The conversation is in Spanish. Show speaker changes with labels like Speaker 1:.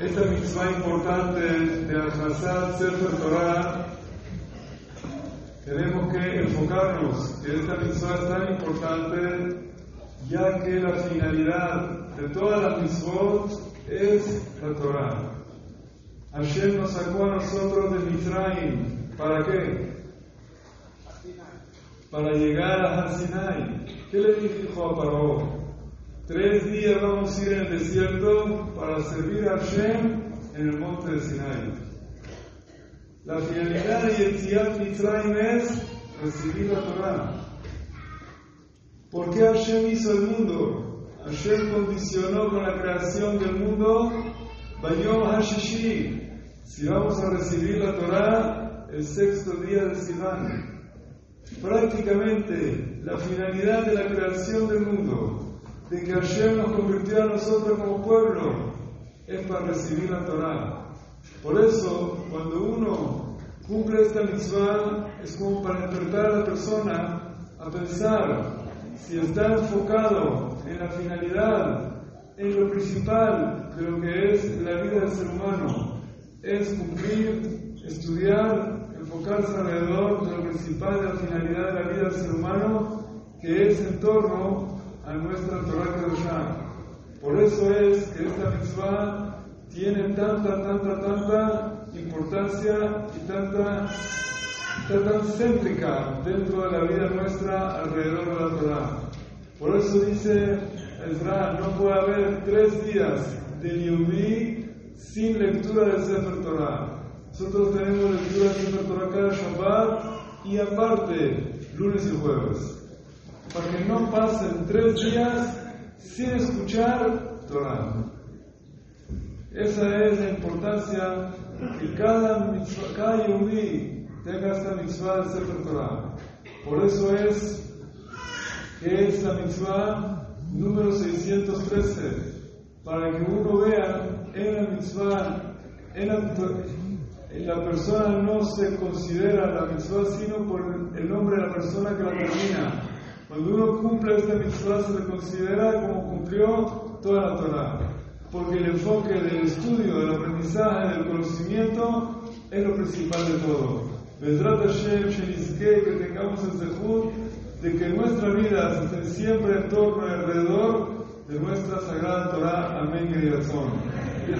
Speaker 1: esta mitzvah importante de Al-Hassad Sefer Torah, tenemos que enfocarnos que esta mitzvah es tan importante, ya que la finalidad de todas las mitzvot es la Torah. Hashem nos sacó a nosotros de Mitzrayim. ¿Para qué? Para llegar a Sinai. ¿Qué le dijo a Paró? Tres días vamos a ir en el desierto para servir a Hashem en el monte de Sinai. La finalidad de Yetziat Mitzrayim es recibir la Torah. ¿Por qué Hashem hizo el mundo? Hashem condicionó con la creación del mundo Bayom Hashishi. Si vamos a recibir la Torah el sexto día de Sivan. Prácticamente la finalidad de la creación del mundo de que Hashem nos convirtió a nosotros como pueblo es para recibir la Torah. Por eso, cuando uno cumple esta mitzvah, es como para despertar a la persona a pensar si está enfocado en la finalidad, en lo principal de lo que es la vida del ser humano, es cumplir, estudiar, enfocarse alrededor de lo principal de la finalidad de la vida del ser humano, que es en torno a nuestra Torah Kedoshah. Por eso es que esta mitzvah tiene tanta, tanta, tanta importancia y tanta, está tan céntrica dentro de la vida nuestra alrededor de la Torah. Por eso dice Ezra, no puede haber tres días de Yehudi sin lectura del Sefer Torah. Nosotros tenemos lectura del Sefer Torah cada Shabbat y aparte lunes y jueves para que no pasen tres días sin escuchar Torah. Esa es la importancia que cada, mitzvah, cada tenga esta mitzvah de Sefer Torah. Por eso es que es la mitzvah número 613, para que uno vea en la mitzvah, en la, la persona no se considera la mitzvah sino por el nombre de la persona que la termina. Cuando uno cumple esta mitzvah se le considera como cumplió toda la Torah, porque el enfoque del estudio, del aprendizaje, del conocimiento es lo principal de todo. Vedrat Hashem, que tengamos el zehut de que nuestra vida esté siempre en torno y alrededor de nuestra sagrada Torah. Amén y